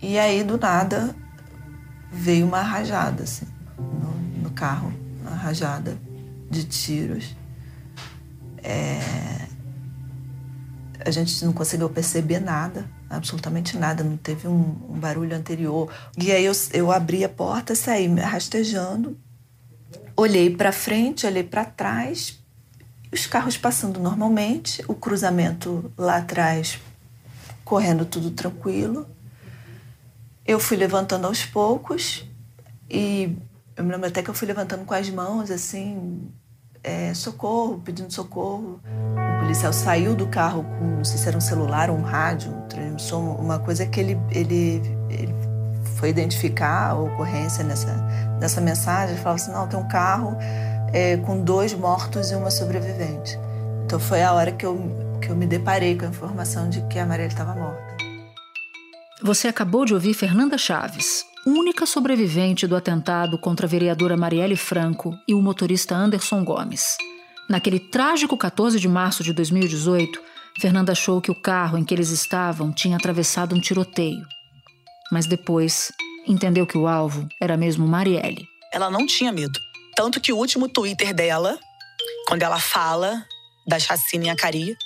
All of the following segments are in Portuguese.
E aí, do nada, veio uma rajada, assim, no, no carro, uma rajada de tiros. É... A gente não conseguiu perceber nada, absolutamente nada, não teve um, um barulho anterior. E aí eu, eu abri a porta, saí me rastejando, olhei para frente, olhei para trás, os carros passando normalmente, o cruzamento lá atrás correndo tudo tranquilo. Eu fui levantando aos poucos e eu me lembro até que eu fui levantando com as mãos, assim, é, socorro, pedindo socorro. O policial saiu do carro com, não sei se era um celular ou um rádio, um transmissor, uma coisa que ele, ele, ele foi identificar a ocorrência nessa, nessa mensagem. Ele falava assim: não, tem um carro é, com dois mortos e uma sobrevivente. Então foi a hora que eu, que eu me deparei com a informação de que a Marielle estava morta. Você acabou de ouvir Fernanda Chaves, única sobrevivente do atentado contra a vereadora Marielle Franco e o motorista Anderson Gomes. Naquele trágico 14 de março de 2018, Fernanda achou que o carro em que eles estavam tinha atravessado um tiroteio. Mas depois entendeu que o alvo era mesmo Marielle. Ela não tinha medo. Tanto que o último Twitter dela, quando ela fala da chacina em Acari,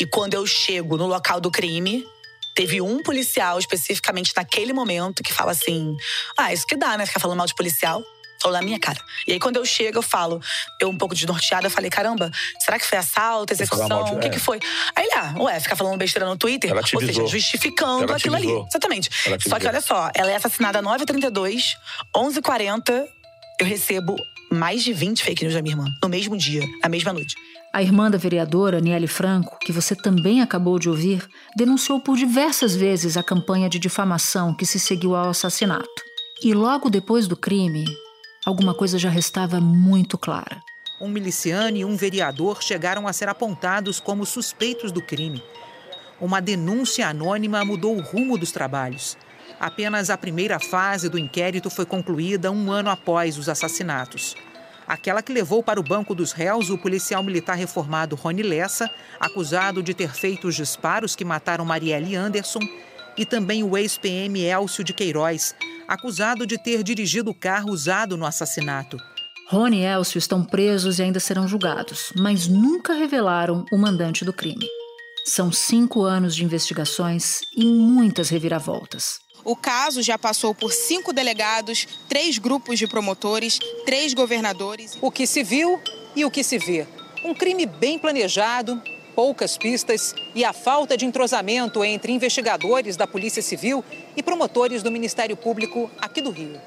e quando eu chego no local do crime, teve um policial especificamente naquele momento que fala assim: Ah, isso que dá, né? Ficar falando mal de policial. Falou na minha cara. E aí, quando eu chego, eu falo, eu um pouco desnorteada, eu falei, caramba, será que foi assalto, execução? O que, que foi? Aí ele, ah, ué, ficar falando besteira no Twitter, ou seja, justificando aquilo ali. Exatamente. Só que olha só, ela é assassinada 9h32, 11h40, eu recebo mais de 20 fake news da minha irmã, no mesmo dia, na mesma noite. A irmã da vereadora, Niele Franco, que você também acabou de ouvir, denunciou por diversas vezes a campanha de difamação que se seguiu ao assassinato. E logo depois do crime, alguma coisa já restava muito clara. Um miliciano e um vereador chegaram a ser apontados como suspeitos do crime. Uma denúncia anônima mudou o rumo dos trabalhos. Apenas a primeira fase do inquérito foi concluída um ano após os assassinatos. Aquela que levou para o banco dos réus o policial militar reformado Rony Lessa, acusado de ter feito os disparos que mataram Marielle Anderson, e também o ex-PM Elcio de Queiroz, acusado de ter dirigido o carro usado no assassinato. Rony e Elcio estão presos e ainda serão julgados, mas nunca revelaram o mandante do crime. São cinco anos de investigações e muitas reviravoltas. O caso já passou por cinco delegados, três grupos de promotores, três governadores. O que se viu e o que se vê. Um crime bem planejado, poucas pistas e a falta de entrosamento entre investigadores da Polícia Civil e promotores do Ministério Público aqui do Rio.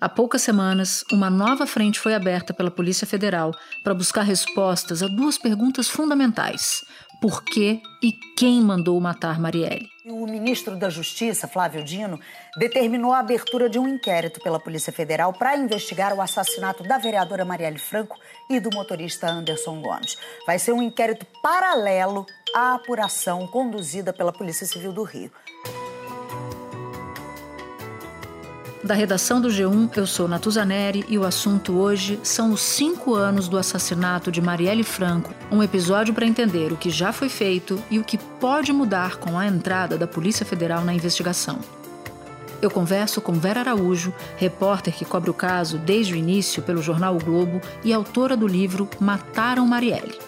Há poucas semanas, uma nova frente foi aberta pela Polícia Federal para buscar respostas a duas perguntas fundamentais: por que e quem mandou matar Marielle? O ministro da Justiça, Flávio Dino, determinou a abertura de um inquérito pela Polícia Federal para investigar o assassinato da vereadora Marielle Franco e do motorista Anderson Gomes. Vai ser um inquérito paralelo à apuração conduzida pela Polícia Civil do Rio. Da redação do G1, eu sou Natuzaneri e o assunto hoje são os cinco anos do assassinato de Marielle Franco, um episódio para entender o que já foi feito e o que pode mudar com a entrada da Polícia Federal na investigação. Eu converso com Vera Araújo, repórter que cobre o caso desde o início pelo jornal o Globo e autora do livro Mataram Marielle.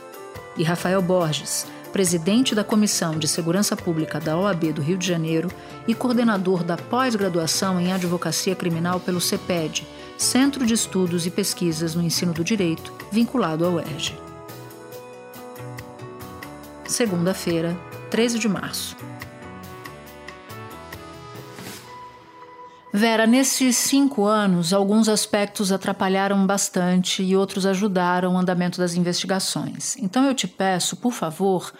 E Rafael Borges, presidente da Comissão de Segurança Pública da OAB do Rio de Janeiro e coordenador da pós-graduação em Advocacia Criminal pelo CEPED, Centro de Estudos e Pesquisas no Ensino do Direito, vinculado ao UERJ. Segunda-feira, 13 de março. Vera, nesses cinco anos, alguns aspectos atrapalharam bastante e outros ajudaram o andamento das investigações. Então eu te peço, por favor,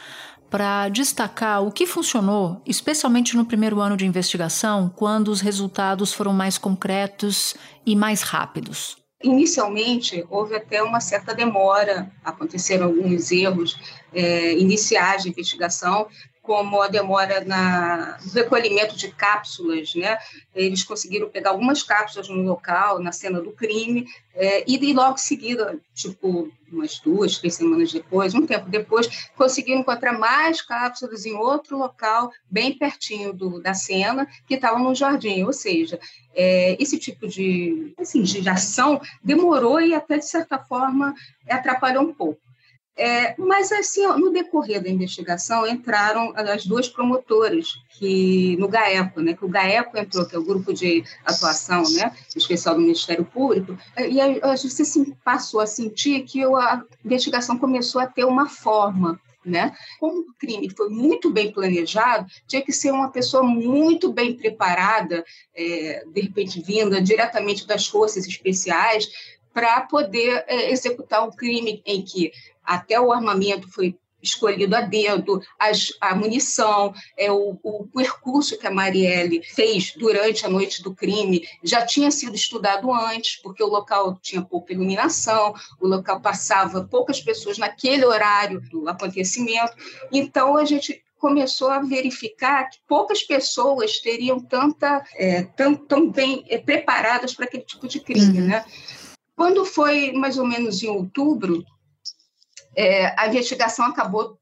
para destacar o que funcionou, especialmente no primeiro ano de investigação, quando os resultados foram mais concretos e mais rápidos. Inicialmente, houve até uma certa demora, aconteceram alguns erros é, iniciais de investigação, como a demora na, no recolhimento de cápsulas, né? Eles conseguiram pegar algumas cápsulas no local, na cena do crime, é, e, logo em seguida, tipo, umas duas, três semanas depois, um tempo depois, conseguiram encontrar mais cápsulas em outro local, bem pertinho do, da cena, que estavam no jardim. Ou seja, é, esse tipo de, assim, de ação demorou e até, de certa forma, atrapalhou um pouco. É, mas, assim, no decorrer da investigação, entraram as duas promotoras que, no GAECO, né, que o GAECO entrou, que é o Grupo de Atuação né, Especial do Ministério Público, e a, a justiça passou a sentir que a investigação começou a ter uma forma, né? Como o crime foi muito bem planejado, tinha que ser uma pessoa muito bem preparada, é, de repente vinda diretamente das forças especiais, para poder é, executar um crime em que até o armamento foi escolhido a dedo, as, a munição, é, o, o, percurso que a Marielle fez durante a noite do crime já tinha sido estudado antes, porque o local tinha pouca iluminação, o local passava poucas pessoas naquele horário do acontecimento. Então, a gente começou a verificar que poucas pessoas teriam tanta é, tão, tão bem é, preparadas para aquele tipo de crime, uhum. né? Quando foi mais ou menos em outubro, é, a investigação acabou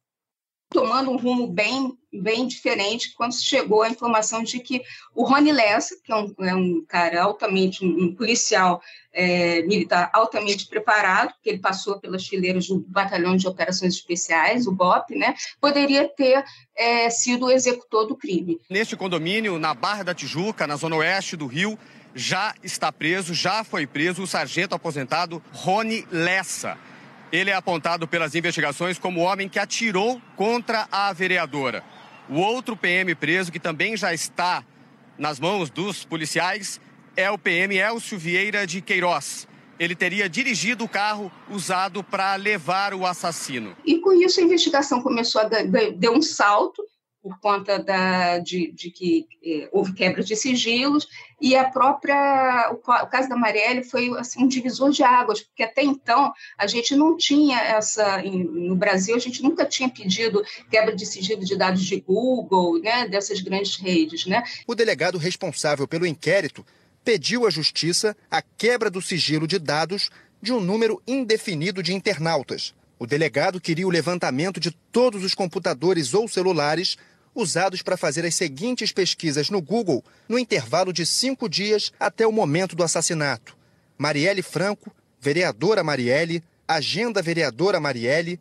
tomando um rumo bem, bem diferente quando chegou a informação de que o Rony Lessa, que é um, é um cara altamente, um, policial é, militar altamente preparado, que ele passou pelas fileiras do Batalhão de Operações Especiais, o BOP, né, poderia ter é, sido o executor do crime. Neste condomínio, na Barra da Tijuca, na zona oeste do Rio, já está preso, já foi preso o sargento aposentado Rony Lessa. Ele é apontado pelas investigações como o homem que atirou contra a vereadora. O outro PM preso, que também já está nas mãos dos policiais, é o PM Elcio Vieira de Queiroz. Ele teria dirigido o carro usado para levar o assassino. E com isso a investigação começou a dar, um salto por conta da, de, de que eh, houve quebra de sigilos, e a própria, o, caso da Marielle foi assim, um divisor de águas, porque até então a gente não tinha essa, no Brasil, a gente nunca tinha pedido quebra de sigilo de dados de Google, né, dessas grandes redes. Né? O delegado responsável pelo inquérito pediu à Justiça a quebra do sigilo de dados de um número indefinido de internautas. O delegado queria o levantamento de todos os computadores ou celulares usados para fazer as seguintes pesquisas no Google no intervalo de cinco dias até o momento do assassinato: Marielle Franco, vereadora Marielle, Agenda Vereadora Marielle,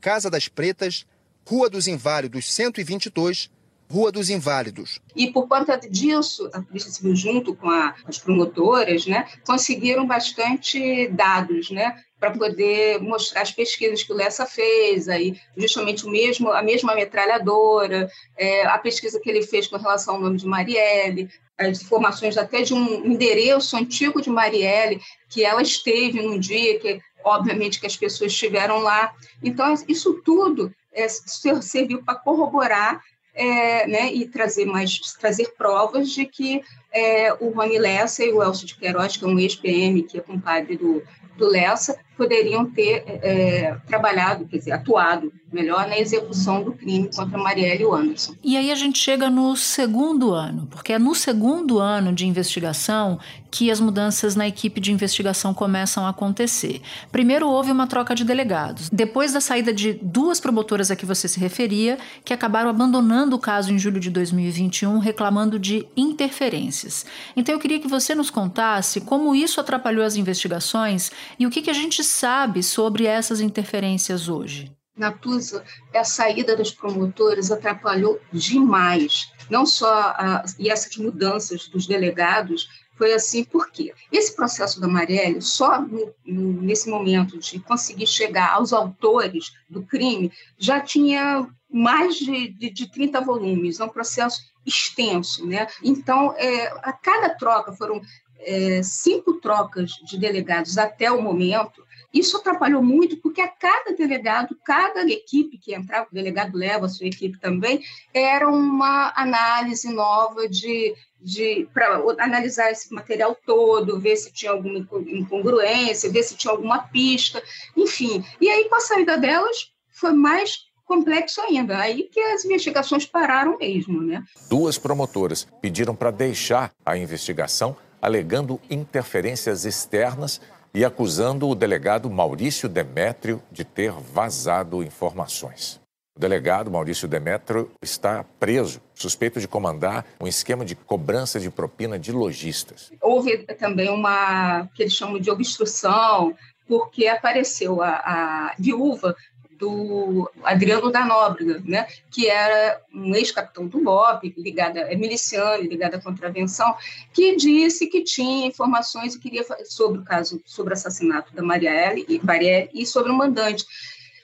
Casa das Pretas, Rua dos Inválidos 122, Rua dos Inválidos. E por conta disso, a Polícia Civil, junto com a, as promotoras, né, conseguiram bastante dados, né, para poder mostrar as pesquisas que o Lessa fez, aí justamente o mesmo, a mesma metralhadora, é, a pesquisa que ele fez com relação ao nome de Marielle, as informações até de um endereço antigo de Marielle, que ela esteve num dia que, obviamente, que as pessoas estiveram lá. Então, isso tudo é, serviu para corroborar é, né, e trazer mais trazer provas de que é, o Rony Lessa e o Elcio de Queiroz, que é um ex-PM, que é compadre do, do Lessa, poderiam ter é, trabalhado, quer dizer, atuado melhor na execução do crime contra Marielle Anderson. E aí a gente chega no segundo ano, porque é no segundo ano de investigação que as mudanças na equipe de investigação começam a acontecer. Primeiro houve uma troca de delegados. Depois da saída de duas promotoras a que você se referia, que acabaram abandonando o caso em julho de 2021, reclamando de interferências. Então eu queria que você nos contasse como isso atrapalhou as investigações e o que, que a gente sabe sobre essas interferências hoje? Natuza, a saída das promotoras atrapalhou demais. Não só a, e essas mudanças dos delegados foi assim, por quê? Esse processo da Marielle, só no, nesse momento de conseguir chegar aos autores do crime, já tinha mais de, de, de 30 volumes, é um processo extenso. Né? Então, é, a cada troca, foram é, cinco trocas de delegados até o momento, isso atrapalhou muito, porque a cada delegado, cada equipe que entrava, o delegado leva a sua equipe também, era uma análise nova de, de para analisar esse material todo, ver se tinha alguma incongruência, ver se tinha alguma pista, enfim. E aí, com a saída delas, foi mais complexo ainda. Aí que as investigações pararam mesmo, né? Duas promotoras pediram para deixar a investigação, alegando interferências externas e acusando o delegado Maurício Demétrio de ter vazado informações. O delegado Maurício Demétrio está preso, suspeito de comandar um esquema de cobrança de propina de lojistas. Houve também uma que eles chamam de obstrução, porque apareceu a, a viúva do Adriano da Nóbrega, né, que era um ex-capitão do BOP, ligada, é miliciano, ligado à contravenção, que disse que tinha informações e queria sobre o caso, sobre o assassinato da Marielle, Marielle e sobre o mandante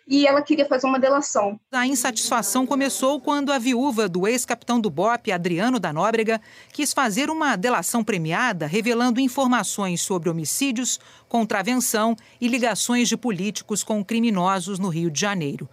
e ela queria fazer uma delação. A insatisfação começou quando a viúva do ex-capitão do BOP, Adriano da Nóbrega, quis fazer uma delação premiada revelando informações sobre homicídios, contravenção e ligações de políticos com criminosos no Rio de Janeiro.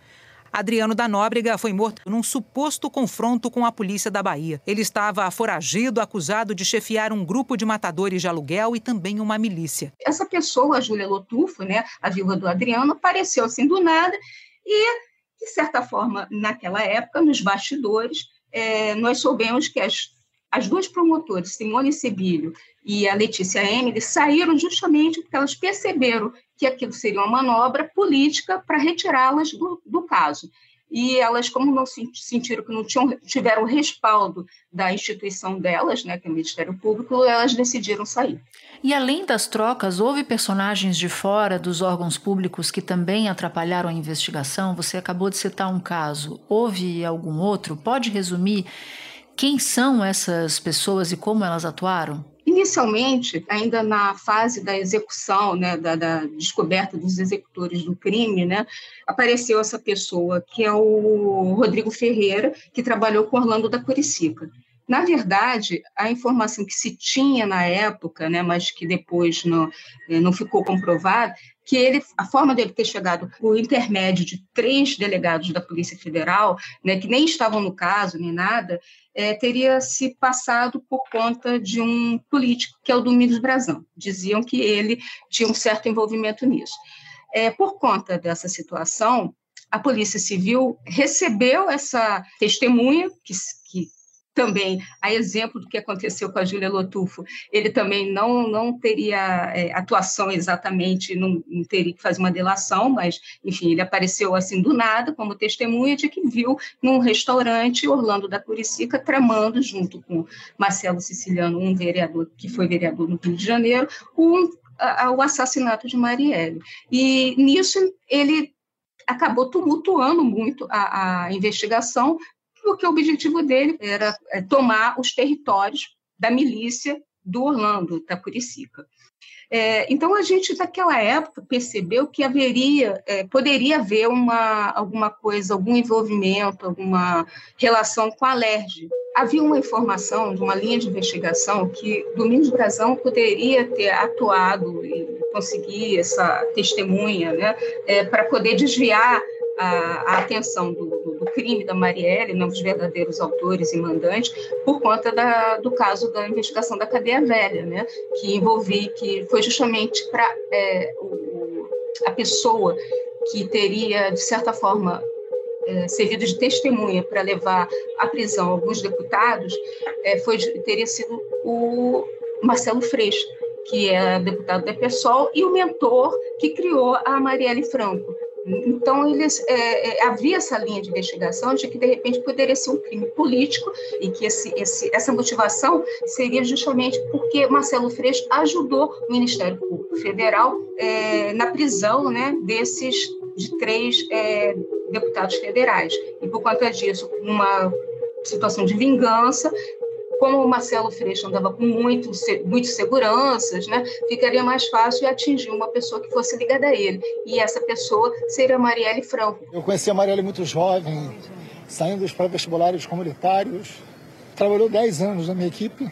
Adriano da Nóbrega foi morto num suposto confronto com a polícia da Bahia. Ele estava foragido, acusado de chefiar um grupo de matadores de aluguel e também uma milícia. Essa pessoa, a Júlia Lotufo, né, a viúva do Adriano, apareceu assim do nada e, de certa forma, naquela época, nos bastidores, é, nós soubemos que as, as duas promotoras, Simone Sebilho e a Letícia Emily, saíram justamente porque elas perceberam que aquilo seria uma manobra política para retirá-las do, do caso. E elas, como não sentiram que não tinham, tiveram respaldo da instituição delas, né, que é o Ministério Público, elas decidiram sair. E além das trocas, houve personagens de fora dos órgãos públicos que também atrapalharam a investigação? Você acabou de citar um caso. Houve algum outro? Pode resumir quem são essas pessoas e como elas atuaram? Inicialmente, ainda na fase da execução, né, da, da, descoberta dos executores do crime, né, apareceu essa pessoa, que é o Rodrigo Ferreira, que trabalhou com Orlando da Curicica. Na verdade, a informação que se tinha na época, né, mas que depois não, eh, não ficou comprovada, que ele, a forma dele ter chegado por intermédio de três delegados da Polícia Federal, né, que nem estavam no caso nem nada, é, teria se passado por conta de um político que é o Domingos Brazão. Diziam que ele tinha um certo envolvimento nisso. É, por conta dessa situação, a Polícia Civil recebeu essa testemunha que, que também, a exemplo do que aconteceu com a Júlia Lotufo, ele também não, não teria é, atuação exatamente, não, não, teria que fazer uma delação, mas, enfim, ele apareceu assim do nada, como testemunha de que viu num restaurante Orlando da Curicica tramando, junto com Marcelo Siciliano, um vereador que foi vereador no Rio de Janeiro, um, a, o assassinato de Marielle. E nisso ele acabou tumultuando muito a, a investigação, porque o objetivo dele era é, tomar os territórios da milícia do Orlando, da Curicica. É, então, a gente, naquela época, percebeu que haveria, é, poderia haver uma, alguma coisa, algum envolvimento, alguma relação com a LERJ. Havia uma informação de uma linha de investigação que Domingos Brazão poderia ter atuado e conseguir essa testemunha né, é, para poder desviar a, a atenção do, do, crime da Marielle, não dos verdadeiros autores e mandantes, por conta da, do caso da investigação da cadeia velha, né, que envolvia, que foi justamente para é, a pessoa que teria, de certa forma, é, servido de testemunha para levar à prisão alguns deputados, é, foi, teria sido o Marcelo Freixo, que é deputado da PSOL, e o mentor que criou a Marielle Franco, então, eles, é, é, havia essa linha de investigação de que, de repente, poderia ser um crime político e que esse, esse, essa motivação seria justamente porque Marcelo Freixo ajudou o Ministério Público Federal é, na prisão né, desses de três é, deputados federais. E, por conta disso, uma situação de vingança, como o Marcelo Freixo andava com muito, muitas seguranças, né, ficaria mais fácil atingir uma pessoa que fosse ligada a ele. E essa pessoa seria a Marielle Franco. Eu conheci a Marielle muito jovem, saindo dos pré-vestibulares comunitários. Trabalhou 10 anos na minha equipe.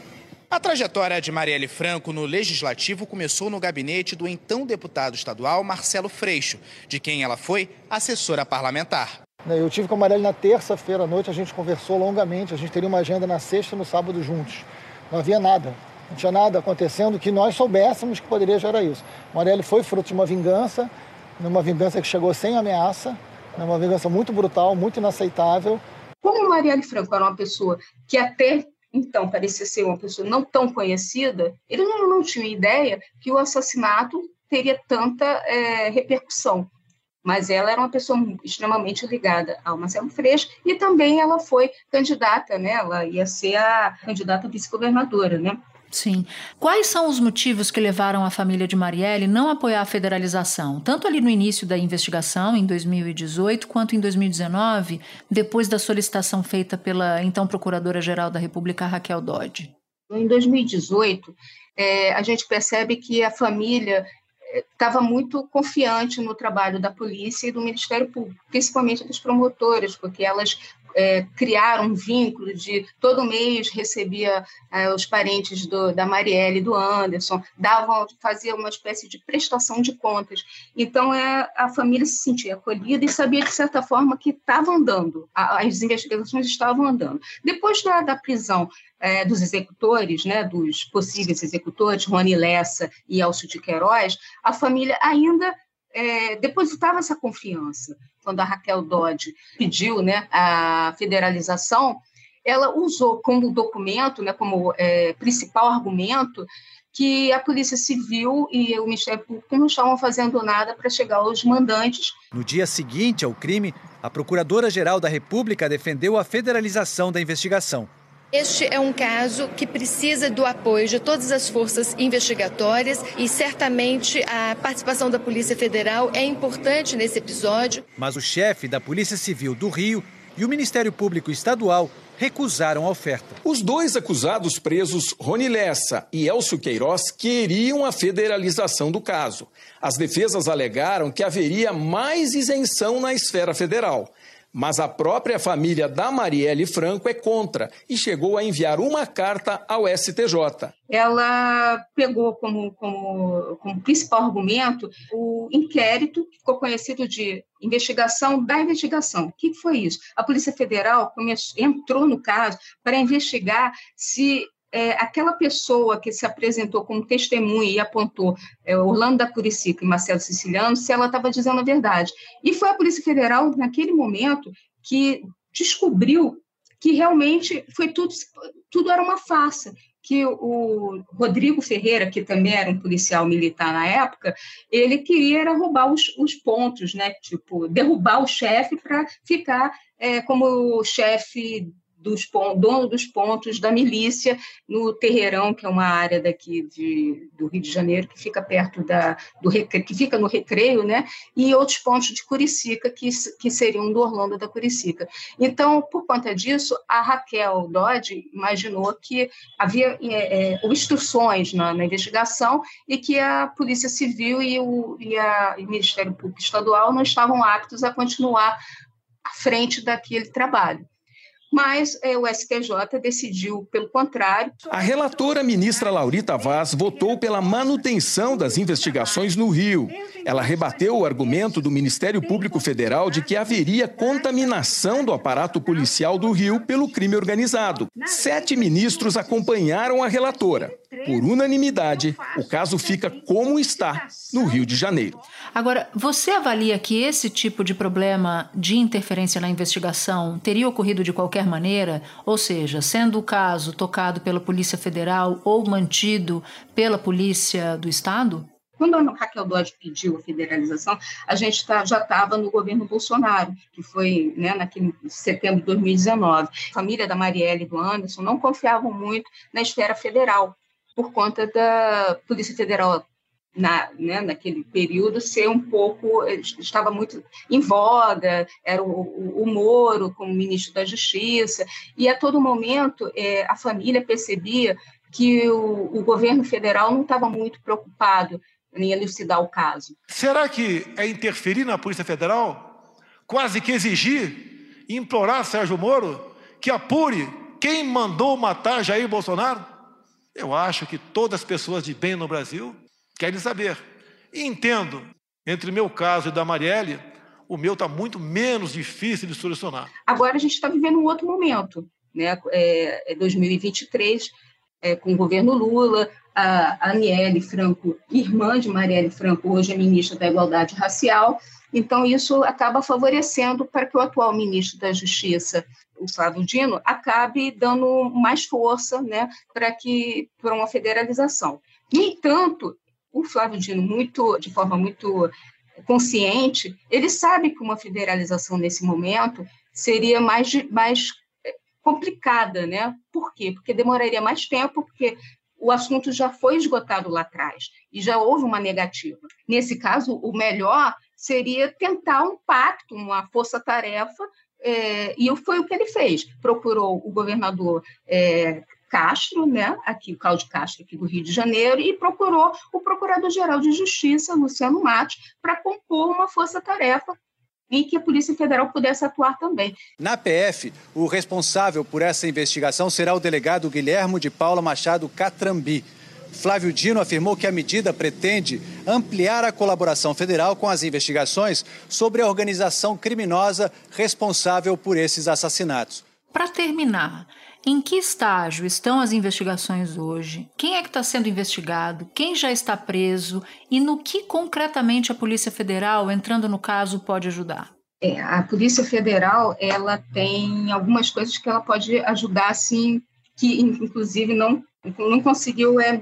A trajetória de Marielle Franco no Legislativo começou no gabinete do então deputado estadual Marcelo Freixo, de quem ela foi assessora parlamentar. Né, eu tive com a Marielle na terça-feira à noite, a gente conversou longamente, a gente teria uma agenda na sexta e no sábado juntos. Não havia nada, não tinha nada acontecendo que nós soubéssemos que poderia gerar isso. Marielle foi fruto de uma vingança, uma vingança que chegou sem ameaça, uma vingança muito brutal, muito inaceitável. Como Marielle Franco era uma pessoa que até então parecia ser uma pessoa não tão conhecida, ele não, não tinha ideia que o assassinato teria tanta é, repercussão. Mas ela era uma pessoa extremamente ligada ao Marcelo Freixo e também ela foi candidata, né? Ela ia ser a candidata vice-governadora, né? Sim. Quais são os motivos que levaram a família de Marielle não apoiar a federalização, tanto ali no início da investigação, em 2018, quanto em 2019, depois da solicitação feita pela então Procuradora-Geral da República, Raquel Dodge? Em 2018, é, a gente percebe que a família estava muito confiante no trabalho da polícia e do Ministério Público, principalmente dos promotores, porque elas é, criaram um vínculo de todo mês recebia é, os parentes do, da Marielle e do Anderson, davam, fazia uma espécie de prestação de contas. Então é, a família se sentia acolhida e sabia de certa forma que estava andando, as investigações estavam andando. Depois da, da prisão é, dos executores, né, dos possíveis executores, Rony Lessa e Elcio de Queiroz, a família ainda é, depositava essa confiança. Quando a Raquel Dodge pediu né, a federalização, ela usou como documento, né, como é, principal argumento, que a Polícia Civil e o Ministério Público não estavam fazendo nada para chegar aos mandantes. No dia seguinte ao crime, a Procuradora-Geral da República defendeu a federalização da investigação. Este é um caso que precisa do apoio de todas as forças investigatórias e certamente a participação da Polícia Federal é importante nesse episódio. Mas o chefe da Polícia Civil do Rio e o Ministério Público Estadual recusaram a oferta. Os dois acusados presos, Rony Lessa e Elcio Queiroz, queriam a federalização do caso. As defesas alegaram que haveria mais isenção na esfera federal. Mas a própria família da Marielle Franco é contra e chegou a enviar uma carta ao STJ. Ela pegou como, como, como principal argumento o inquérito, que ficou conhecido de investigação da investigação. O que foi isso? A Polícia Federal entrou no caso para investigar se é, aquela pessoa que se apresentou como testemunha e apontou é, Orlando da Curicica e Marcelo Siciliano, se ela estava dizendo a verdade. E foi a Polícia Federal, naquele momento, que descobriu que realmente foi tudo, tudo era uma farsa, que o Rodrigo Ferreira, que também era um policial militar na época, ele queria roubar os, os pontos, né? Tipo, derrubar o chefe para ficar é, como chefe dos dono dos pontos da milícia no Terreirão, que é uma área daqui de, do Rio de Janeiro que fica perto da do que fica no Recreio, né? E outros pontos de Curicica que que seriam do Orlando da Curicica. Então, por conta disso, a Raquel Dodge imaginou que havia é, é, instruções na, na, investigação e que a Polícia Civil e o, e a, e o Ministério Público Estadual não estavam aptos a continuar à frente daquele trabalho mas é, o STJ decidiu pelo contrário. A relatora ministra Laurita Vaz votou pela manutenção das investigações no Rio. Ela rebateu o argumento do Ministério Público Federal de que haveria contaminação do aparato policial do Rio pelo crime organizado. Sete ministros acompanharam a relatora. Por unanimidade, o caso fica como está no Rio de Janeiro. Agora, você avalia que esse tipo de problema de interferência na investigação teria ocorrido de qualquer maneira? Ou seja, sendo o caso tocado pela Polícia Federal ou mantido pela Polícia do Estado? Quando a Raquel Dodge pediu a federalização, a gente tá, já estava no governo Bolsonaro, que foi né, naquele setembro de 2019. A família da Marielle e do Anderson não confiavam muito na esfera federal, por conta da Polícia Federal na, né, naquele período ser um pouco estava muito em voga era o, o, Moro como ministro da Justiça e a todo momento é, a família percebia que o, o governo federal não estava muito preocupado em elucidar o caso. Será que é interferir na Polícia Federal? Quase que exigir, implorar Sérgio Moro que apure quem mandou matar Jair Bolsonaro? Eu acho que todas as pessoas de bem no Brasil querem saber. E entendo, entre meu caso e da Marielle, o meu está muito menos difícil de solucionar. Agora a gente está vivendo um outro momento, né? É, é 2023, é, com o governo Lula, a Aniele Franco, irmã de Marielle Franco, hoje é ministra da Igualdade Racial, Então, isso acaba favorecendo para que o atual ministro da Justiça, o Flávio Dino, acabe dando mais força né, para que para uma federalização. No entanto, o Flávio Dino, muito, de forma muito consciente, ele sabe que uma federalização nesse momento seria mais, mais eh, complicada, né? Por quê? Porque demoraria mais tempo, porque o assunto já foi esgotado lá atrás e já houve uma negativa. Nesse caso, o melhor seria tentar um pacto, uma força-tarefa, é, e foi o que ele fez. Procurou o governador é, Castro, né, aqui o Cláudio Castro, aqui do Rio de Janeiro, e procurou o Procurador-Geral de Justiça, Luciano Matos, para compor uma força-tarefa em que a Polícia Federal pudesse atuar também. Na PF, o responsável por essa investigação será o delegado Guilhermo de Paula Machado Catrambi. Flávio Dino afirmou que a medida pretende ampliar a colaboração federal com as investigações sobre a organização criminosa responsável por esses assassinatos. Para terminar, em que estágio estão as investigações hoje? Quem é que está sendo investigado? Quem já está preso? E no que concretamente a Polícia Federal, entrando no caso, pode ajudar? É, a Polícia Federal ela tem algumas coisas que ela pode ajudar, assim, que inclusive não, não conseguiu é,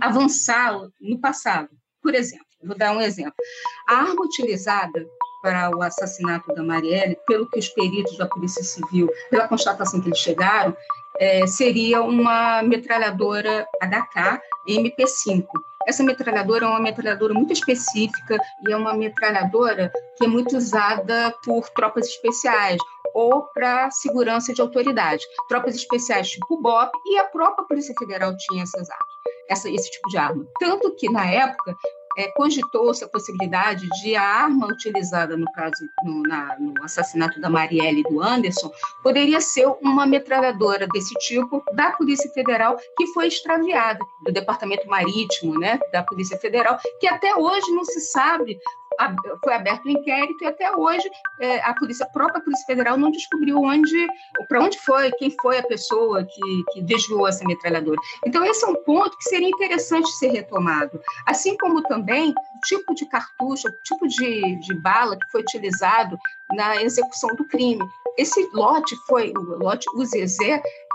avançar no passado. Por exemplo, vou dar um exemplo. A arma utilizada para o assassinato da Marielle, pelo que os peritos da Polícia Civil, pela constatação que eles chegaram, é, seria uma metralhadora HK MP5. Essa metralhadora é uma metralhadora muito específica e é uma metralhadora que é muito usada por tropas especiais ou para segurança de autoridade. Tropas especiais tipo BOP e a própria Polícia Federal tinha essas armas, essa, esse tipo de arma. Tanto que, na época, é, cogitou-se a possibilidade de a arma utilizada no caso no, na, no, assassinato da Marielle e do Anderson poderia ser uma metralhadora desse tipo da Polícia Federal que foi extraviada do Departamento Marítimo, né, da Polícia Federal, que até hoje não se sabe foi aberto o um inquérito e até hoje é, a polícia, a própria Polícia Federal não descobriu onde, para onde foi, quem foi a pessoa que, que desviou essa metralhadora. Então esse é um ponto que seria interessante ser retomado, assim como também o tipo de cartucho, o tipo de, de bala que foi utilizado na execução do crime. Esse lote foi, o lote UZZ,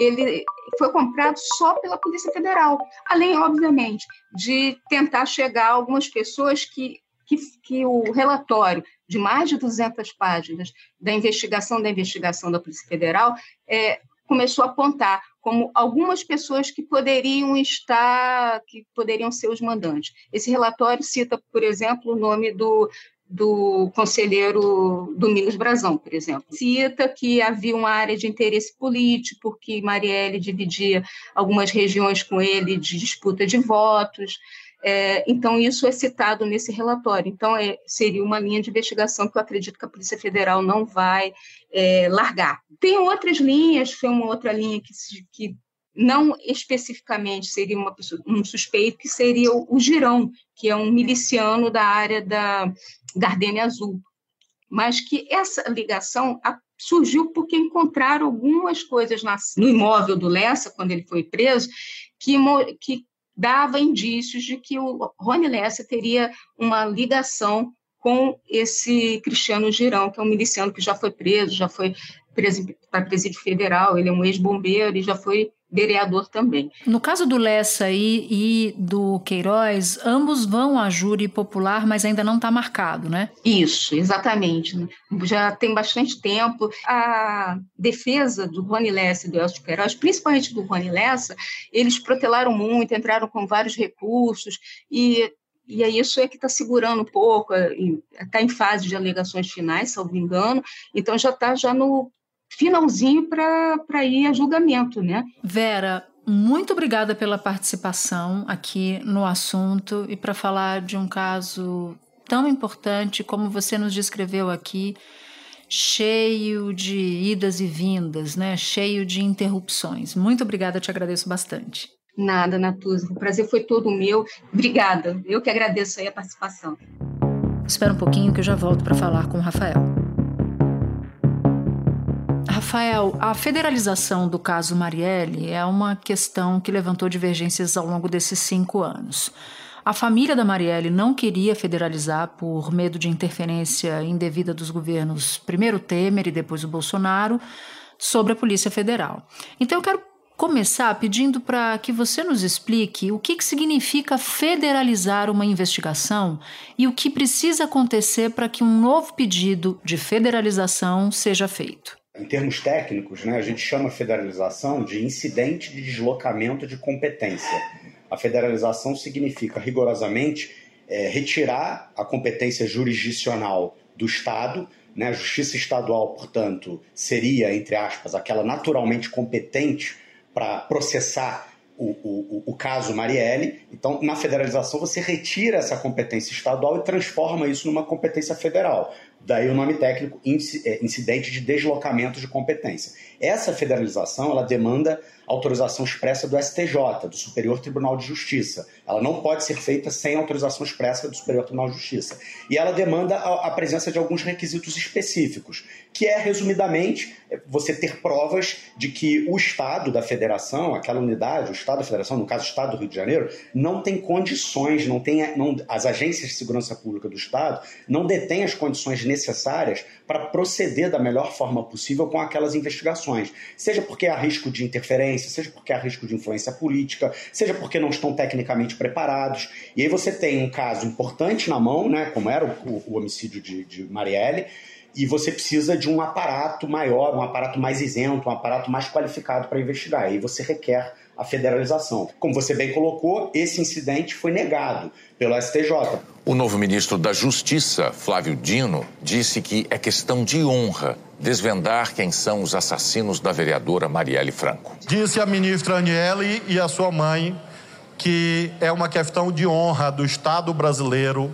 ele foi comprado só pela Polícia Federal, além, obviamente, de tentar chegar a algumas pessoas que que, que o relatório de mais de 200 páginas da investigação da investigação da Polícia Federal é, começou a apontar como algumas pessoas que poderiam estar, que poderiam ser os mandantes. Esse relatório cita, por exemplo, o nome do, do conselheiro Domingos Brazão, por exemplo. Cita que havia uma área de interesse político, que Marielle dividia algumas regiões com ele de disputa de votos. É, então, isso é citado nesse relatório. Então, é, seria uma linha de investigação que eu acredito que a Polícia Federal não vai é, largar. Tem outras linhas, foi uma outra linha que, que não especificamente seria uma pessoa, um suspeito, que seria o, Girão, que é um miliciano da área da Gardenia Azul. Mas que essa ligação surgiu porque encontraram algumas coisas na, no imóvel do Lessa, quando ele foi preso, que, que dava indícios de que o Rony Lessa teria uma ligação com esse Cristiano Girão, que é um miliciano que já foi preso, já foi preso para presídio federal, ele é um ex-bombeiro e já foi vereador também. No caso do Lessa e, e do Queiroz, ambos vão à júri popular, mas ainda não está marcado, né? Isso, exatamente. Já tem bastante tempo. A defesa do Rony Lessa e do Elcio Queiroz, principalmente do Rony Lessa, eles protelaram muito, entraram com vários recursos e e é isso é que está segurando um pouco, está em fase de alegações finais, salvo engano, então já está já no finalzinho para ir a julgamento, né? Vera, muito obrigada pela participação aqui no assunto e para falar de um caso tão importante como você nos descreveu aqui, cheio de idas e vindas, né? Cheio de interrupções. Muito obrigada, te agradeço bastante. Nada, Natuza. O prazer foi todo meu. Obrigada. Eu que agradeço aí a participação. Espera um pouquinho que eu já volto para falar com o Rafael. Rafael, a federalização do caso Marielle é uma questão que levantou divergências ao longo desses cinco anos. A família da Marielle não queria federalizar por medo de interferência indevida dos governos, primeiro Temer e depois o Bolsonaro, sobre a Polícia Federal. Então eu quero começar pedindo para que você nos explique o que, que significa federalizar uma investigação e o que precisa acontecer para que um novo pedido de federalização seja feito. Em termos técnicos, né, a gente chama federalização de incidente de deslocamento de competência. A federalização significa, rigorosamente, é, retirar a competência jurisdicional do Estado né? A justiça estadual, portanto, seria, entre aspas, aquela naturalmente competente para processar o, o, o, caso Marielle. Então, na federalização, você retira essa competência estadual e transforma isso numa competência federal. Daí o nome técnico é, incidente de deslocamento de competência. Essa federalização ela demanda autorização expressa do STJ, do Superior Tribunal de Justiça. Ela não pode ser feita sem autorização expressa do Superior Tribunal de Justiça. E ela demanda a, presença de alguns requisitos específicos, que é, resumidamente, você ter provas de que o Estado da Federação, aquela unidade, o Estado da Federação, no caso o Estado do Rio de Janeiro, não tem condições, não tem, não, as agências de segurança pública do Estado não detêm as condições necessárias para proceder da melhor forma possível com aquelas investigações. Seja porque há risco de interferência, seja porque há risco de influência política, seja porque não estão tecnicamente preparados. E aí você tem um caso importante na mão, né, como era o, o homicídio de, de Marielle, e você precisa de um aparato maior, um aparato mais isento, um aparato mais qualificado para investigar. E aí você requer a federalização. Como você bem colocou, esse incidente foi negado pelo STJ. O novo ministro da Justiça, Flávio Dino, disse que é questão de honra desvendar quem são os assassinos da vereadora Marielle Franco. Disse a ministra Aniele e a sua mãe que é uma questão de honra do Estado brasileiro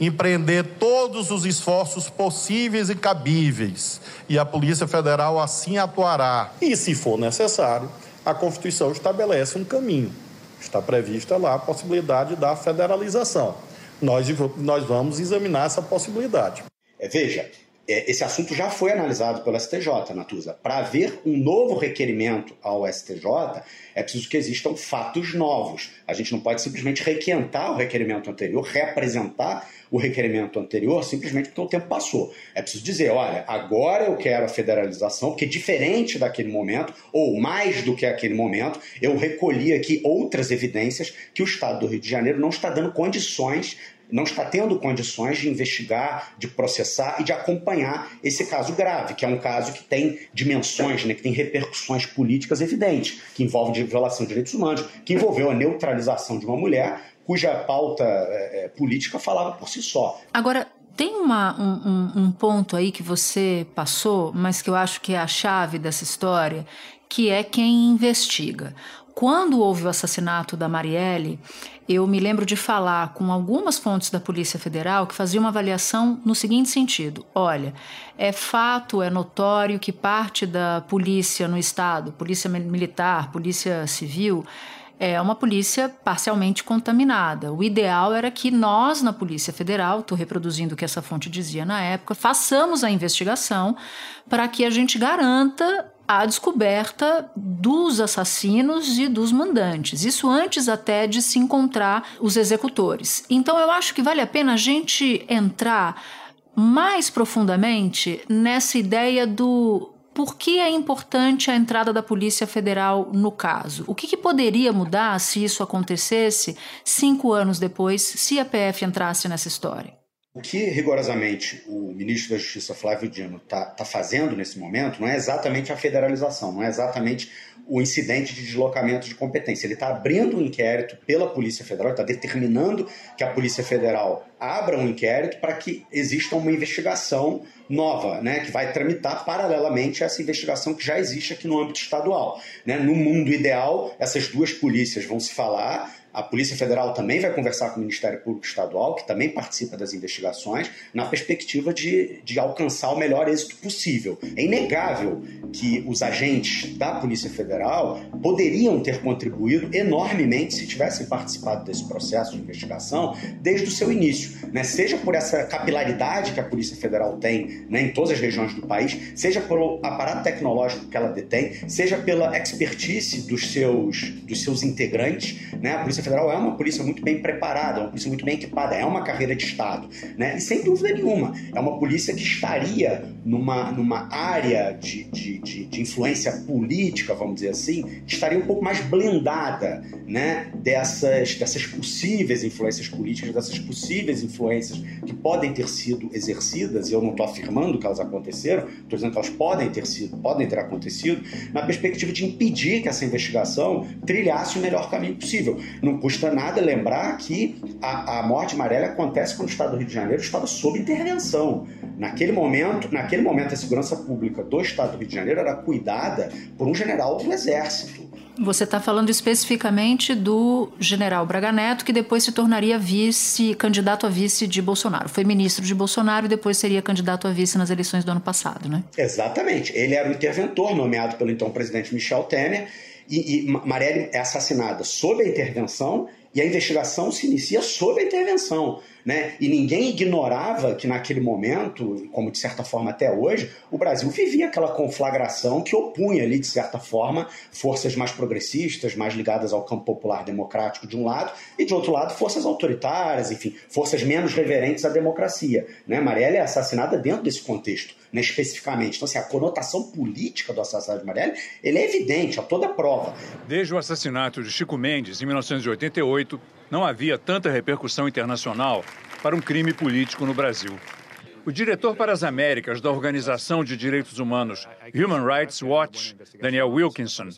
empreender todos os esforços possíveis e cabíveis, e a Polícia Federal assim atuará. E, se for necessário, a Constituição estabelece um caminho. Está prevista lá a possibilidade da federalização. Nós, nós vamos examinar essa possibilidade. É, veja, esse assunto já foi analisado pelo STJ, Natuza. Para haver um novo requerimento ao STJ, é preciso que existam fatos novos. A gente não pode simplesmente requentar o requerimento anterior, reapresentar o requerimento anterior simplesmente porque o tempo passou. É preciso dizer, olha, agora eu quero a federalização, porque diferente daquele momento, ou mais do que aquele momento, eu recolhi aqui outras evidências que o Estado do Rio de Janeiro não está dando condições não está tendo condições de investigar, de processar e de acompanhar esse caso grave, que é um caso que tem dimensões, né, que tem repercussões políticas evidentes, que envolve violação de direitos humanos, que envolveu a neutralização de uma mulher cuja pauta é, política falava por si só. Agora, tem uma, um, um, ponto aí que você passou, mas que eu acho que é a chave dessa história, que é quem investiga. Quando houve o assassinato da Marielle, eu me lembro de falar com algumas fontes da Polícia Federal que faziam uma avaliação no seguinte sentido: olha, é fato, é notório que parte da polícia no Estado, polícia militar, polícia civil, é uma polícia parcialmente contaminada. O ideal era que nós, na Polícia Federal, estou reproduzindo o que essa fonte dizia na época, façamos a investigação para que a gente garanta a descoberta dos assassinos e dos mandantes. Isso antes até de se encontrar os executores. Então eu acho que vale a pena a gente entrar mais profundamente nessa ideia do por que é importante a entrada da Polícia Federal no caso? O que, que, poderia mudar se isso acontecesse cinco anos depois, se a PF entrasse nessa história? O que rigorosamente o ministro da Justiça, Flávio Dino, está tá fazendo nesse momento não é exatamente a federalização, não é exatamente o incidente de deslocamento de competência. Ele está abrindo um inquérito pela Polícia Federal, está determinando que a Polícia Federal abra um inquérito para que exista uma investigação nova, né, que vai tramitar paralelamente a essa investigação que já existe aqui no âmbito estadual. Né? No mundo ideal, essas duas polícias vão se falar, a Polícia Federal também vai conversar com o Ministério Público Estadual, que também participa das investigações, na perspectiva de, de alcançar o melhor êxito possível. É inegável que os agentes da Polícia Federal poderiam ter contribuído enormemente se tivessem participado desse processo de investigação desde o seu início, né? seja por essa capilaridade que a Polícia Federal tem né, em todas as regiões do país, seja pelo aparato tecnológico que ela detém, seja pela expertise dos seus, dos seus integrantes. Né? A Polícia Federal é uma polícia muito bem preparada, é uma polícia muito bem equipada, é uma carreira de Estado. Né? E sem dúvida nenhuma, é uma polícia que estaria numa, numa área de, de, de, de influência política, vamos dizer assim, estaria um pouco mais blindada né, dessas, dessas possíveis influências políticas, dessas possíveis influências que podem ter sido exercidas, e eu não estou afirmando que elas aconteceram, estou dizendo que elas podem ter sido, podem ter acontecido, na perspectiva de impedir que essa investigação trilhasse o melhor caminho possível. Custa nada lembrar que a, a morte amarela acontece quando o Estado do Rio de Janeiro estava sob intervenção. Naquele momento, naquele momento, a segurança pública do Estado do Rio de Janeiro era cuidada por um general do Exército. Você está falando especificamente do general Braga Neto, que depois se tornaria vice, candidato a vice de Bolsonaro. Foi ministro de Bolsonaro e depois seria candidato a vice nas eleições do ano passado, né? Exatamente. Ele era o interventor nomeado pelo então presidente Michel Temer e, e Marielle é assassinada sob a intervenção e a investigação se inicia sob a intervenção. Né? E ninguém ignorava que naquele momento, como de certa forma até hoje, o Brasil vivia aquela conflagração que opunha ali, de certa forma, forças mais progressistas, mais ligadas ao campo popular democrático de um lado, e de outro lado, forças autoritárias, enfim, forças menos reverentes à democracia. Né? Marielle é assassinada dentro desse contexto, né, especificamente. Então, assim, a conotação política do assassinato de Marielle ele é evidente, a toda prova. Desde o assassinato de Chico Mendes, em 1988, não havia tanta repercussão internacional para um crime político no Brasil. O diretor para as Américas da Organização de Direitos Humanos Human Rights Watch, Daniel Wilkinson,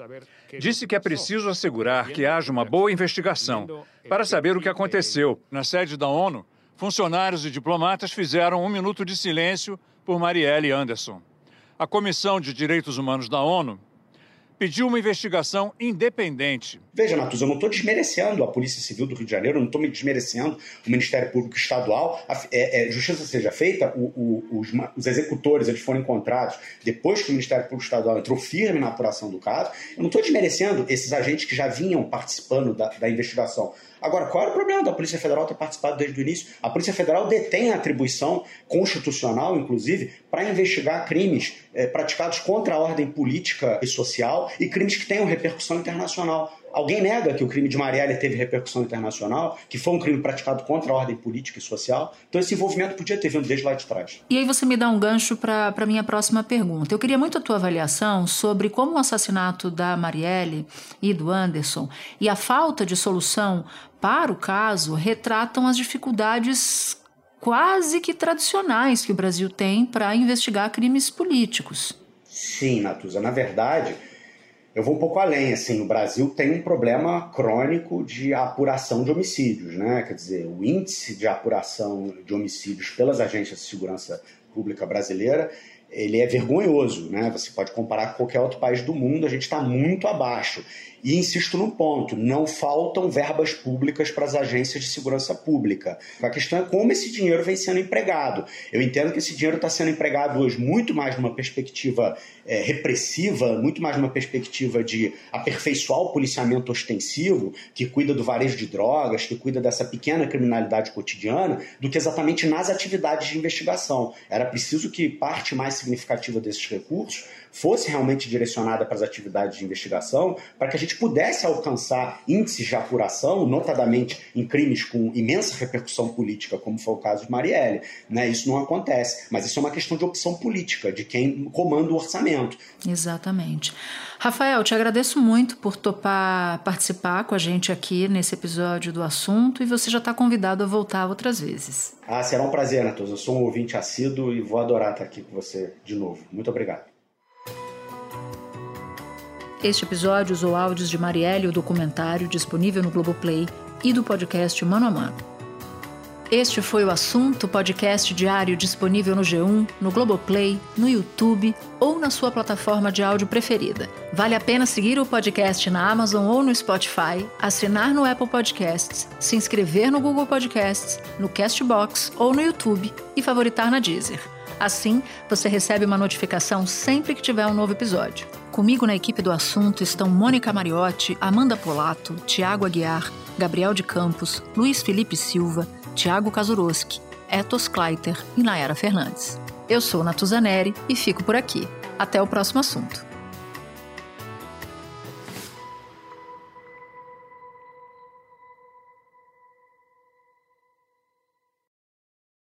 disse que é preciso assegurar que haja uma boa investigação para saber o que aconteceu. Na sede da ONU, funcionários e diplomatas fizeram um minuto de silêncio por Marielle Anderson. A Comissão de Direitos Humanos da ONU pediu uma investigação independente. Veja, Natus, eu não estou desmerecendo a Polícia Civil do Rio de Janeiro, eu não estou me desmerecendo o Ministério Público Estadual. A é, é, justiça seja feita, o, o, os, os, executores eles foram encontrados depois que o Ministério Público Estadual entrou firme na apuração do caso. Eu não estou desmerecendo esses agentes que já vinham participando da, da investigação. Agora, qual era o problema da Polícia Federal ter participado desde o início? A Polícia Federal detém a atribuição constitucional, inclusive, para investigar crimes é, praticados contra a ordem política e social e crimes que tenham repercussão internacional. Alguém nega que o crime de Marielle teve repercussão internacional, que foi um crime praticado contra a ordem política e social? Então esse envolvimento podia ter vindo desde lá de trás. E aí você me dá um gancho para a minha próxima pergunta. Eu queria muito a tua avaliação sobre como o assassinato da Marielle e do Anderson e a falta de solução para o caso retratam as dificuldades quase que tradicionais que o Brasil tem para investigar crimes políticos. Sim, Natuza. Na verdade, eu vou um pouco além, assim, o Brasil tem um problema crônico de apuração de homicídios, né? Quer dizer, o índice de apuração de homicídios pelas agências de segurança pública brasileira, ele é vergonhoso, né? Você pode comparar com qualquer outro país do mundo, a gente está muito abaixo. E insisto num ponto: não faltam verbas públicas para as agências de segurança pública. A questão é como esse dinheiro vem sendo empregado. Eu entendo que esse dinheiro está sendo empregado hoje muito mais numa perspectiva é, repressiva, muito mais numa perspectiva de aperfeiçoar o policiamento ostensivo, que cuida do varejo de drogas, que cuida dessa pequena criminalidade cotidiana, do que exatamente nas atividades de investigação. Era preciso que parte mais significativa desses recursos fosse realmente direcionada para as atividades de investigação, para que a gente pudesse alcançar índices de apuração, notadamente em crimes com imensa repercussão política, como foi o caso de Marielle. Né? Isso não acontece, mas isso é uma questão de opção política, de quem comanda o orçamento. Exatamente. Rafael, te agradeço muito por topar participar com a gente aqui nesse episódio do assunto e você já está convidado a voltar outras vezes. Ah, será um prazer, Natus. Eu sou um ouvinte assíduo e vou adorar estar aqui com você de novo. Muito obrigado. Este episódio usou áudios de Marielle, o documentário disponível no Globoplay e do podcast Mano a Mano. Este foi o assunto podcast diário disponível no G1, no Globoplay, no YouTube ou na sua plataforma de áudio preferida. Vale a pena seguir o podcast na Amazon ou no Spotify, assinar no Apple Podcasts, se inscrever no Google Podcasts, no Castbox ou no YouTube e favoritar na Deezer. Assim, você recebe uma notificação sempre que tiver um novo episódio. Comigo na equipe do assunto estão Mônica Mariotti, Amanda Polato, Tiago Aguiar, Gabriel de Campos, Luiz Felipe Silva, Tiago Kazuroski, Etos Kleiter e Nayara Fernandes. Eu sou Natuzaneri e fico por aqui. Até o próximo assunto.